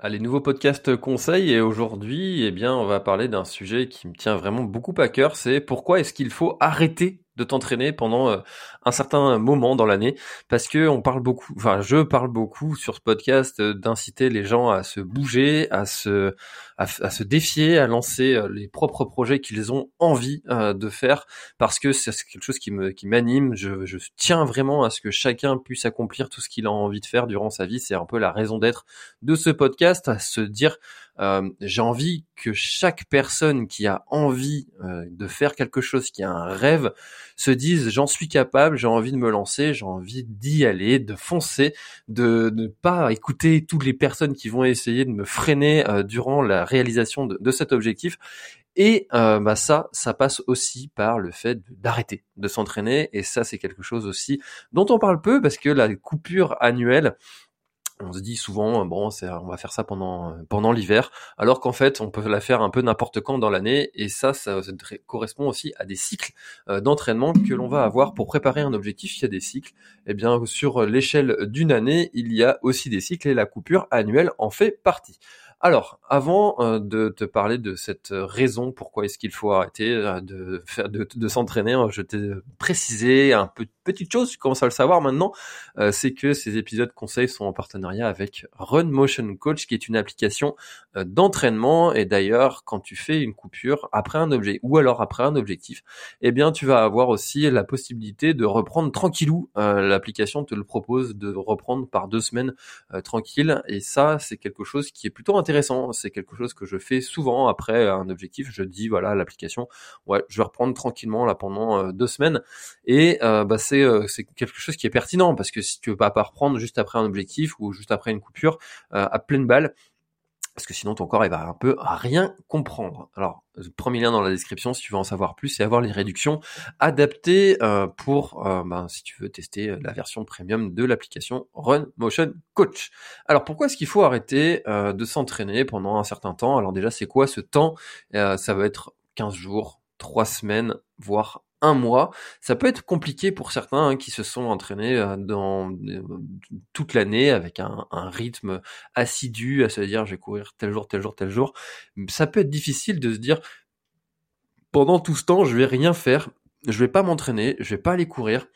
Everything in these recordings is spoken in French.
Allez, nouveau podcast conseil et aujourd'hui, eh bien, on va parler d'un sujet qui me tient vraiment beaucoup à cœur, c'est pourquoi est-ce qu'il faut arrêter de t'entraîner pendant euh, un certain moment dans l'année. Parce que on parle beaucoup enfin je parle beaucoup sur ce podcast euh, d'inciter les gens à se bouger à se à, se défier à lancer euh, les propres projets qu'ils ont envie de faire. Parce que c'est quelque chose qui me qui m'anime. Je, je tiens vraiment à ce que chacun puisse accomplir tout ce qu'il a envie de faire durant sa vie. C'est un peu la raison d'être de ce podcast à se dire j'ai envie que chaque personne qui a envie de faire quelque chose, qui a un rêve, se dise j'en suis capable, j'ai envie de me lancer, j'ai envie d'y aller, de foncer, de ne pas écouter toutes les personnes qui vont essayer de me freiner euh, durant la réalisation de, de, cet objectif. Et bah ça, ça passe aussi par le fait d'arrêter de s'entraîner. Et ça, c'est quelque chose aussi dont on parle peu parce que la coupure annuelle, on se dit souvent bon c'est on va faire ça pendant pendant l'hiver alors qu'en fait on peut la faire un peu n'importe quand dans l'année et ça, ça, correspond aussi à des cycles euh, d'entraînement que l'on va avoir pour préparer un objectif. Il y a des cycles et eh bien sur l'échelle d'une année il y a aussi des cycles et la coupure annuelle en fait partie alors, avant euh, de te parler de cette raison pourquoi est-ce qu'il faut arrêter euh, de de, de s'entraîner, je t'ai précisé un peu petite chose, tu commences à le savoir maintenant, euh, c'est que ces épisodes conseils sont en partenariat avec Run Motion Coach, qui est une application euh, d'entraînement. Et d'ailleurs, quand tu fais une coupure après un objet ou alors après un objectif, eh bien, tu vas avoir aussi la possibilité de reprendre tranquillou. Euh, l'application te le propose de reprendre par deux semaines tranquille. Et ça, c'est quelque chose qui est plutôt intéressant. C'est quelque chose que je fais souvent après un objectif. Je dis voilà l'application, ouais, je vais reprendre tranquillement là pendant deux semaines. Et bah c'est euh, c'est quelque chose qui est pertinent parce que si tu veux pas reprendre juste après un objectif ou juste après une coupure euh, à pleine balle, parce que sinon ton corps il va un peu rien comprendre. Alors, premier lien dans la description si tu veux en savoir plus, c'est avoir les réductions adaptées euh, pour, ben, si tu veux tester la version premium de l'application Run Motion Coach. Alors, pourquoi est-ce qu'il faut arrêter de s'entraîner pendant un certain temps? Alors déjà, c'est quoi ce temps? Ça va être 15 jours, 3 semaines, voire un mois. Ça peut être compliqué pour certains hein, qui se sont entraînés euh, dans euh, toute l'année avec un, rythme assidu à se dire je vais courir tel jour, tel jour, tel jour. Ça peut être difficile de se dire pendant tout ce temps je vais rien faire, je vais pas m'entraîner, je vais pas aller courir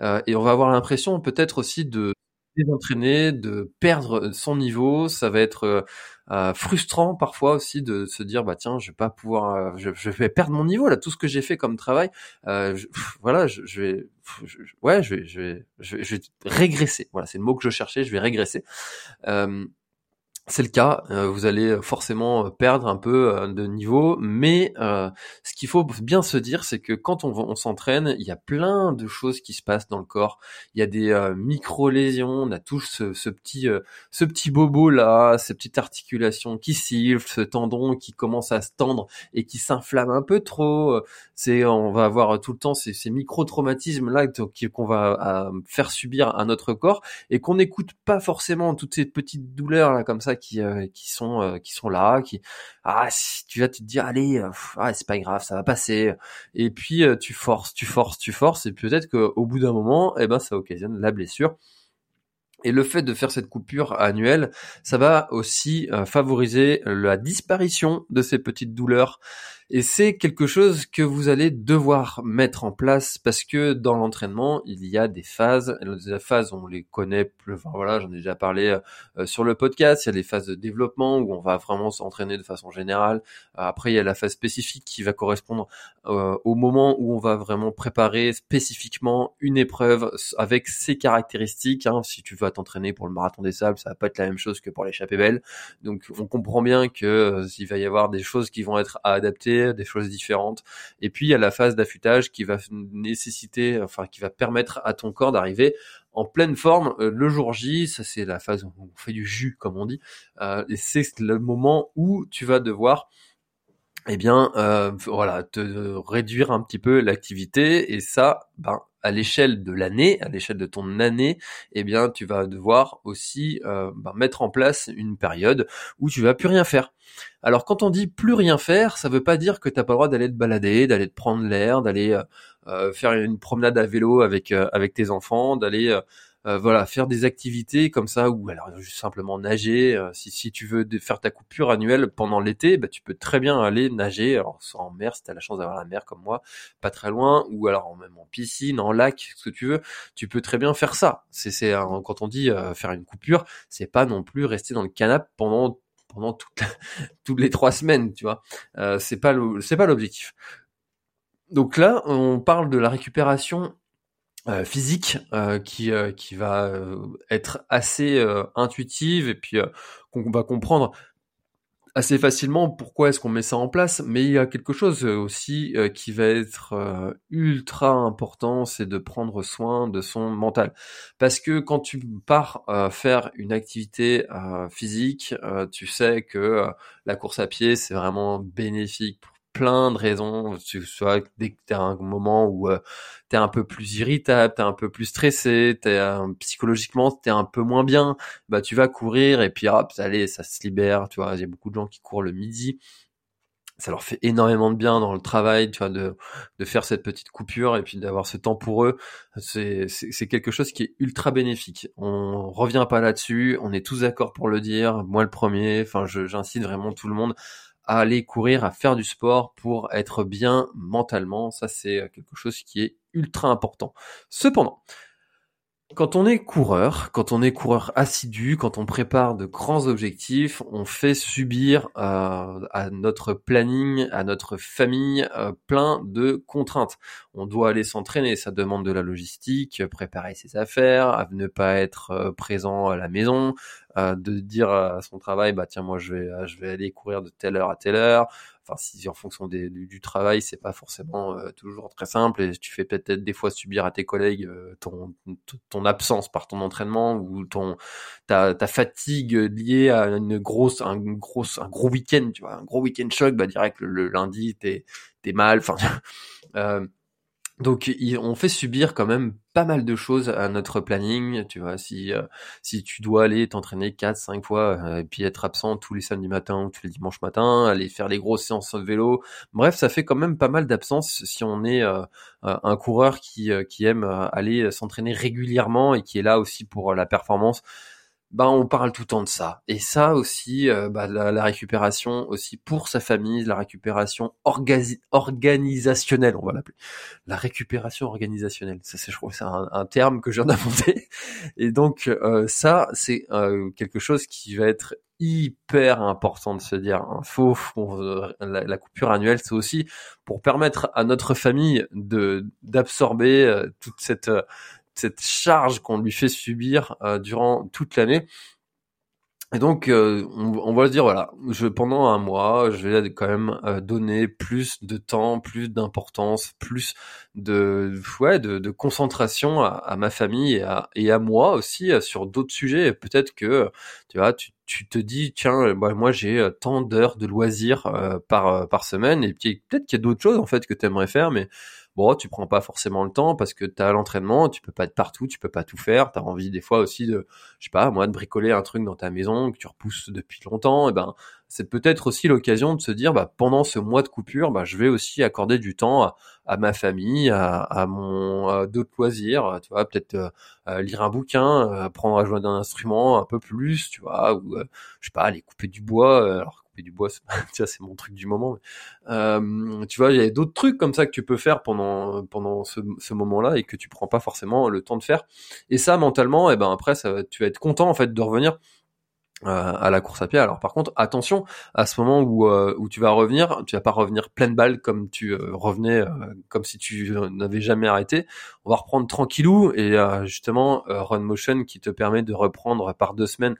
euh, et on va avoir l'impression peut-être aussi de désentraîner, de perdre son niveau, ça va être euh, frustrant parfois aussi de se dire bah tiens je vais pas pouvoir euh, je, vais perdre mon niveau là tout ce que j'ai fait comme travail euh, voilà je, vais ouais je vais, je vais je vais régresser. Voilà c'est le mot que je cherchais je vais régresser c'est le cas, euh, vous allez forcément perdre un peu euh, de niveau, mais euh, ce qu'il faut bien se dire, c'est que quand on, s'entraîne, il y a plein de choses qui se passent dans le corps. Il y a des micro-lésions, on a tous ce, petit, ce petit bobo là, ces petites articulations qui sifflent, ce tendon qui commence à se tendre et qui s'inflamme un peu trop. C'est, on va avoir tout le temps ces, ces micro-traumatismes là qu'on va faire subir à notre corps et qu'on n'écoute pas forcément toutes ces petites douleurs là comme ça qui euh, euh, qui sont là, qui ah tu vas te dire allez euh, ah, c'est pas grave, ça va passer. Et puis tu forces, tu forces, tu forces et peut-être qu'au bout d'un moment, eh ben ça occasionne la blessure. Et le fait de faire cette coupure annuelle, ça va aussi favoriser la disparition de ces petites douleurs Et c'est quelque chose que vous allez devoir mettre en place parce que dans l'entraînement, il y a des phases. Les phases, on les connaît plus. Voilà, j'en ai déjà parlé euh, sur le podcast. Il y a les phases de développement où on va vraiment s'entraîner de façon générale. après, il y a la phase spécifique qui va correspondre euh, au moment où on va vraiment préparer spécifiquement une épreuve avec ses caractéristiques. Hein. Si tu vas t'entraîner pour le marathon des sables, ça va pas être la même chose que pour l'échappée belle. Donc, on comprend bien que euh, il va y avoir des choses qui vont être à adapter des choses différentes. Et puis il y a la phase d'affûtage qui va nécessiter, enfin qui va permettre à ton corps d'arriver en pleine forme euh, le jour J. Ça c'est la phase où on fait du jus comme on dit. Euh, et c'est le moment où tu vas devoir eh bien, euh, voilà, te réduire un petit peu l'activité et ça, ben, à l'échelle de l'année, à l'échelle de ton année, eh bien, tu vas devoir aussi euh, bah, mettre en place une période où tu vas plus rien faire. Alors, quand on dit plus rien faire, ça veut pas dire que t'as pas le droit d'aller te balader, d'aller te prendre l'air, d'aller euh, euh, faire une promenade à vélo avec avec tes enfants, d'aller euh, voilà, faire des activités comme ça ou alors juste simplement nager. Euh, si, si tu veux faire ta coupure annuelle pendant l'été, bah, tu peux très bien aller nager. Alors soit en mer, si tu as la chance d'avoir la mer comme moi, pas très loin, ou alors même en piscine, en lac, ce que tu veux, tu peux très bien faire ça. C'est c'est quand on dit euh, faire une coupure, c'est pas non plus rester dans le canapé pendant pendant toutes les trois semaines, tu vois. Euh, c'est pas c'est pas l'objectif. Donc là, on parle de la récupération euh, physique euh, qui euh, qui va être assez intuitive et puis qu'on va comprendre assez facilement pourquoi est-ce qu'on met ça en place. Mais il y a quelque chose aussi qui va être ultra important c'est de prendre soin de son mental. Parce que quand tu pars faire une activité physique tu sais que la course à pied c'est vraiment bénéfique plein de raisons. Tu soit dès que tu as un moment où euh, tu es un peu plus irritable, tu es un peu plus stressé, t'es euh, psychologiquement tu es un peu moins bien, bah tu vas courir et puis hop, allez, ça se libère, tu vois, il y a beaucoup de gens qui courent le midi. Ça leur fait énormément de bien dans le travail, tu vois, de, de faire cette petite coupure et puis d'avoir ce temps pour eux. C'est, c'est, quelque chose qui est ultra bénéfique. On revient pas là-dessus, on est tous d'accord pour le dire, moi le premier, enfin j'incite vraiment tout le monde à aller courir, à faire du sport pour être bien mentalement. Ça, c'est quelque chose qui est ultra important. Cependant, quand on est coureur, quand on est coureur assidu, quand on prépare de grands objectifs, on fait subir euh, à notre planning, à notre famille, euh, plein de contraintes. On doit aller s'entraîner, ça demande de la logistique, préparer ses affaires, ne pas être euh, présent à la maison, de dire à son travail, bah tiens moi je vais je vais aller courir de telle heure à telle heure, enfin si en fonction des, du, travail c'est pas forcément euh, toujours très simple et tu fais peut-être des fois subir à tes collègues euh, ton, ton absence par ton entraînement ou ton ta, ta fatigue liée à une grosse un grosse un gros week-end tu vois un gros week-end choc bah direct le, lundi t'es t'es mal enfin euh, donc on fait subir quand même pas mal de choses à notre planning, tu vois, si euh, si tu dois aller t'entraîner 4 5 fois euh, et puis être absent tous les samedis matins ou tous les dimanches matins, aller faire les grosses séances de vélo. Bref, ça fait quand même pas mal d'absence si on est euh, un coureur qui qui aime aller s'entraîner régulièrement et qui est là aussi pour la performance bah on parle tout le temps de ça. Et ça aussi, euh, bah, la, récupération aussi pour sa famille, la récupération organisationnelle, on va l'appeler. La récupération organisationnelle, ça c'est je crois c'est un, terme que je viens d'inventer. Et donc euh, ça c'est euh, quelque chose qui va être hyper important de se dire. Hein, faut, la, la, coupure annuelle, c'est aussi pour permettre à notre famille de d'absorber toute cette cette charge qu'on lui fait subir euh, durant toute l'année. Et donc, euh, on, va se dire, voilà, je, pendant un mois, je vais quand même euh, donner plus de temps, plus d'importance, plus de, ouais, de, concentration à, ma famille et à, et à moi aussi sur d'autres sujets. Peut-être que, tu vois, tu, tu te dis, tiens, bah, moi j'ai tant d'heures de loisirs par, par semaine, et puis peut-être qu'il y a d'autres choses en fait que tu aimerais faire, mais bon, tu prends pas forcément le temps parce que tu as l'entraînement, tu peux pas être partout, tu peux pas tout faire, tu as envie des fois aussi de je sais pas, moi de bricoler un truc dans ta maison que tu repousses depuis longtemps, et ben c'est peut-être aussi l'occasion de se dire bah pendant ce mois de coupure, bah je vais aussi accorder du temps à, ma famille, à, à mon d'autres loisirs, tu vois, peut-être euh, lire un bouquin, apprendre à jouer d'un instrument un peu plus, tu vois, ou euh, je sais pas, aller couper du bois, alors du bois, c'est mon truc du moment. Euh, tu vois, il y a d'autres trucs comme ça que tu peux faire pendant pendant ce, ce moment-là et que tu prends pas forcément le temps de faire. Et ça, mentalement, et eh ben après, ça, tu vas être content en fait de revenir euh, à la course à pied. Alors par contre, attention à ce moment où euh, où tu vas revenir, tu vas pas revenir pleine balle comme tu euh, revenais comme si tu n'avais jamais arrêté. On va reprendre tranquillou et justement Run Motion qui te permet de reprendre par deux semaines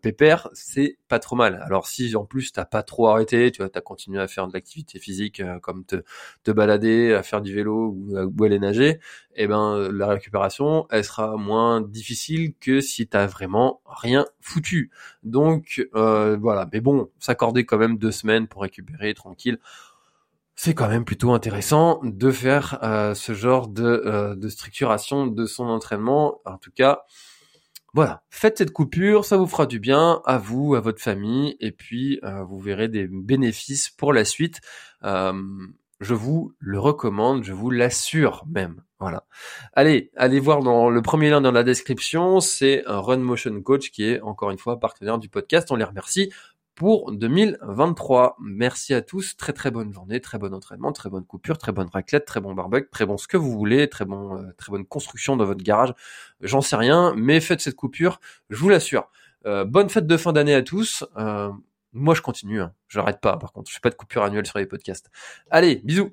pépère, c'est pas trop mal. Alors si en plus t'as pas trop arrêté, tu vois, t'as continué à faire de l'activité physique comme te te balader, à faire du vélo ou, ou aller nager, eh ben la récupération elle sera moins difficile que si t'as vraiment rien foutu. Donc euh, voilà, mais bon, s'accorder quand même deux semaines pour récupérer tranquille, c'est quand même plutôt intéressant de faire euh, ce genre de, euh, de structuration de son entraînement. En tout cas, voilà, faites cette coupure, ça vous fera du bien à vous, à votre famille, et puis vous verrez des bénéfices pour la suite je vous le recommande, je vous l'assure même. Voilà. Allez, allez voir dans le premier lien dans la description, c'est un Run Motion Coach qui est encore une fois partenaire du podcast. On les remercie pour 2023. Merci à tous, très très bonne journée, très bon entraînement, très bonne coupure, très bonne raclette, très bon barbecue, très bon ce que vous voulez, très bon euh, très bonne construction dans votre garage. J'en sais rien, mais faites cette coupure, je vous l'assure. Euh, bonne fête de fin d'année à tous. Euh, moi, je continue. Hein. Je n'arrête pas, par contre. Je fais pas de coupure annuelle sur les podcasts. Allez, bisous